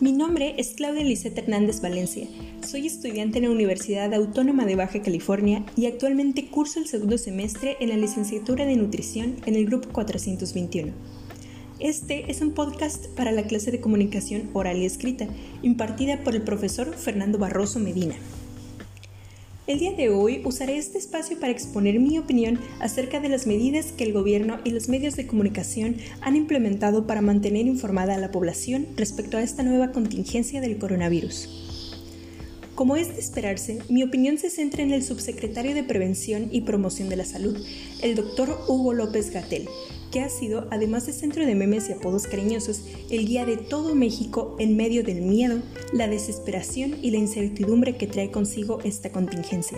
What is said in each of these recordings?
Mi nombre es Claudia Lisette Hernández Valencia. Soy estudiante en la Universidad Autónoma de Baja California y actualmente curso el segundo semestre en la licenciatura de nutrición en el grupo 421. Este es un podcast para la clase de comunicación oral y escrita, impartida por el profesor Fernando Barroso Medina. El día de hoy usaré este espacio para exponer mi opinión acerca de las medidas que el gobierno y los medios de comunicación han implementado para mantener informada a la población respecto a esta nueva contingencia del coronavirus. Como es de esperarse, mi opinión se centra en el subsecretario de Prevención y Promoción de la Salud, el doctor Hugo López Gatel, que ha sido, además de centro de memes y apodos cariñosos, el guía de todo México en medio del miedo, la desesperación y la incertidumbre que trae consigo esta contingencia.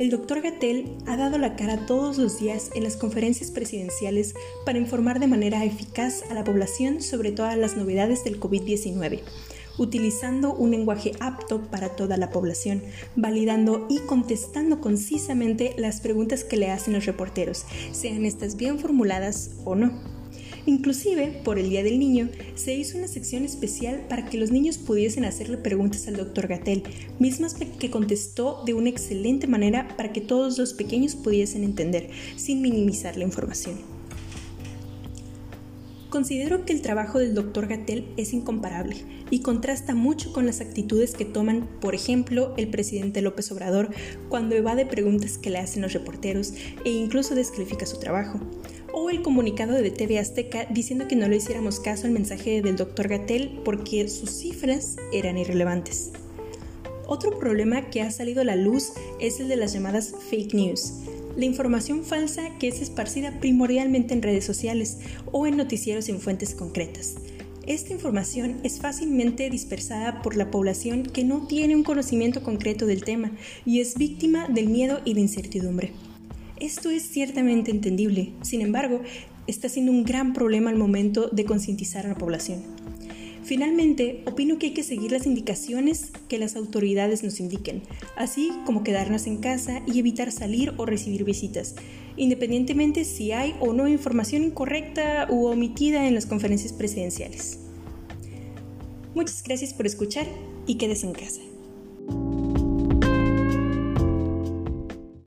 El doctor Gatel ha dado la cara todos los días en las conferencias presidenciales para informar de manera eficaz a la población sobre todas las novedades del COVID-19 utilizando un lenguaje apto para toda la población, validando y contestando concisamente las preguntas que le hacen los reporteros, sean estas bien formuladas o no. Inclusive, por el Día del Niño, se hizo una sección especial para que los niños pudiesen hacerle preguntas al doctor Gatel, mismas que contestó de una excelente manera para que todos los pequeños pudiesen entender, sin minimizar la información. Considero que el trabajo del Dr. Gatel es incomparable y contrasta mucho con las actitudes que toman, por ejemplo, el presidente López Obrador cuando evade preguntas que le hacen los reporteros e incluso descalifica su trabajo, o el comunicado de TV Azteca diciendo que no le hiciéramos caso al mensaje del Dr. Gatel porque sus cifras eran irrelevantes. Otro problema que ha salido a la luz es el de las llamadas fake news, la información falsa que es esparcida primordialmente en redes sociales o en noticieros sin fuentes concretas. Esta información es fácilmente dispersada por la población que no tiene un conocimiento concreto del tema y es víctima del miedo y la incertidumbre. Esto es ciertamente entendible, sin embargo, está siendo un gran problema al momento de concientizar a la población. Finalmente, opino que hay que seguir las indicaciones que las autoridades nos indiquen, así como quedarnos en casa y evitar salir o recibir visitas, independientemente si hay o no información incorrecta u omitida en las conferencias presidenciales. Muchas gracias por escuchar y quédese en casa.